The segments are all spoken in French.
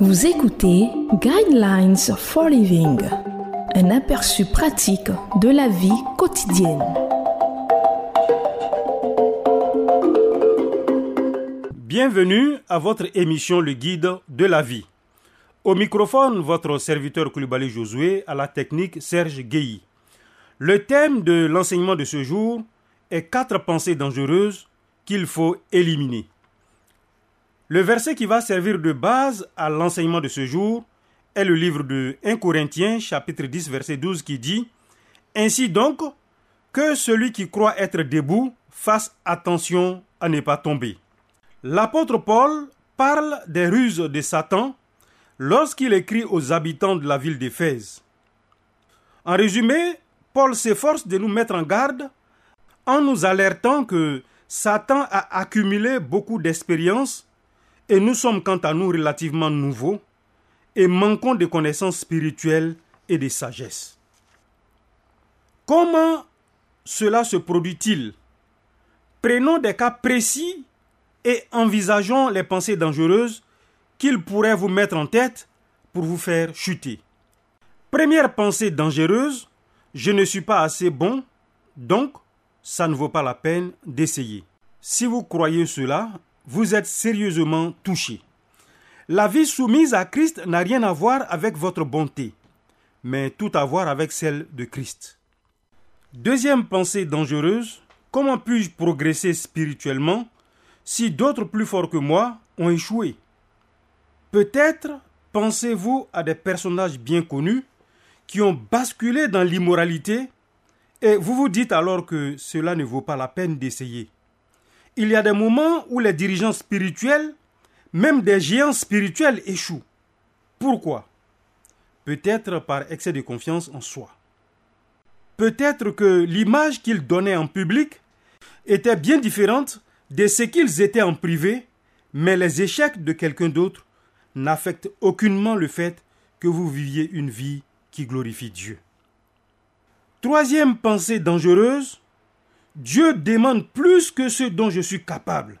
Vous écoutez Guidelines for Living, un aperçu pratique de la vie quotidienne. Bienvenue à votre émission Le Guide de la vie. Au microphone, votre serviteur Koulibaly Josué, à la technique Serge Guéhi. Le thème de l'enseignement de ce jour est quatre pensées dangereuses qu'il faut éliminer. Le verset qui va servir de base à l'enseignement de ce jour est le livre de 1 Corinthiens chapitre 10 verset 12 qui dit Ainsi donc, que celui qui croit être debout fasse attention à ne pas tomber. L'apôtre Paul parle des ruses de Satan lorsqu'il écrit aux habitants de la ville d'Éphèse. En résumé, Paul s'efforce de nous mettre en garde en nous alertant que Satan a accumulé beaucoup d'expériences et nous sommes quant à nous relativement nouveaux et manquons de connaissances spirituelles et de sagesse. Comment cela se produit-il? Prenons des cas précis et envisageons les pensées dangereuses qu'il pourrait vous mettre en tête pour vous faire chuter. Première pensée dangereuse, je ne suis pas assez bon, donc ça ne vaut pas la peine d'essayer. Si vous croyez cela, vous êtes sérieusement touché. La vie soumise à Christ n'a rien à voir avec votre bonté, mais tout à voir avec celle de Christ. Deuxième pensée dangereuse, comment puis-je progresser spirituellement si d'autres plus forts que moi ont échoué? Peut-être pensez-vous à des personnages bien connus qui ont basculé dans l'immoralité et vous vous dites alors que cela ne vaut pas la peine d'essayer il y a des moments où les dirigeants spirituels, même des géants spirituels, échouent. Pourquoi? Peut-être par excès de confiance en soi. Peut-être que l'image qu'ils donnaient en public était bien différente de ce qu'ils étaient en privé, mais les échecs de quelqu'un d'autre n'affectent aucunement le fait que vous viviez une vie qui glorifie Dieu. Troisième pensée dangereuse, Dieu demande plus que ce dont je suis capable.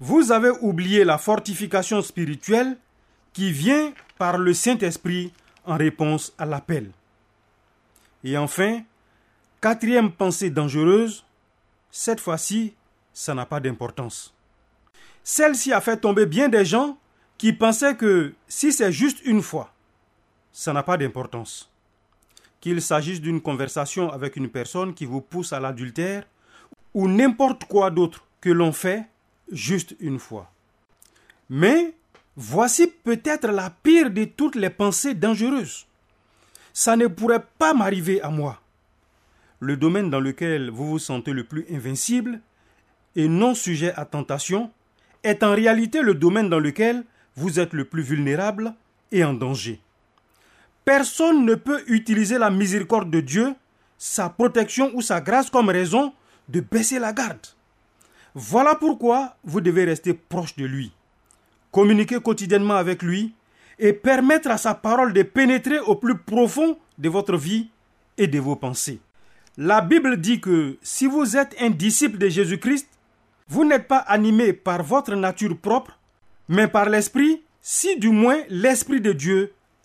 Vous avez oublié la fortification spirituelle qui vient par le Saint-Esprit en réponse à l'appel. Et enfin, quatrième pensée dangereuse, cette fois-ci, ça n'a pas d'importance. Celle-ci a fait tomber bien des gens qui pensaient que si c'est juste une fois, ça n'a pas d'importance qu'il s'agisse d'une conversation avec une personne qui vous pousse à l'adultère ou n'importe quoi d'autre que l'on fait juste une fois. Mais voici peut-être la pire de toutes les pensées dangereuses. Ça ne pourrait pas m'arriver à moi. Le domaine dans lequel vous vous sentez le plus invincible et non sujet à tentation est en réalité le domaine dans lequel vous êtes le plus vulnérable et en danger. Personne ne peut utiliser la miséricorde de Dieu, sa protection ou sa grâce comme raison de baisser la garde. Voilà pourquoi vous devez rester proche de lui, communiquer quotidiennement avec lui et permettre à sa parole de pénétrer au plus profond de votre vie et de vos pensées. La Bible dit que si vous êtes un disciple de Jésus-Christ, vous n'êtes pas animé par votre nature propre, mais par l'Esprit, si du moins l'Esprit de Dieu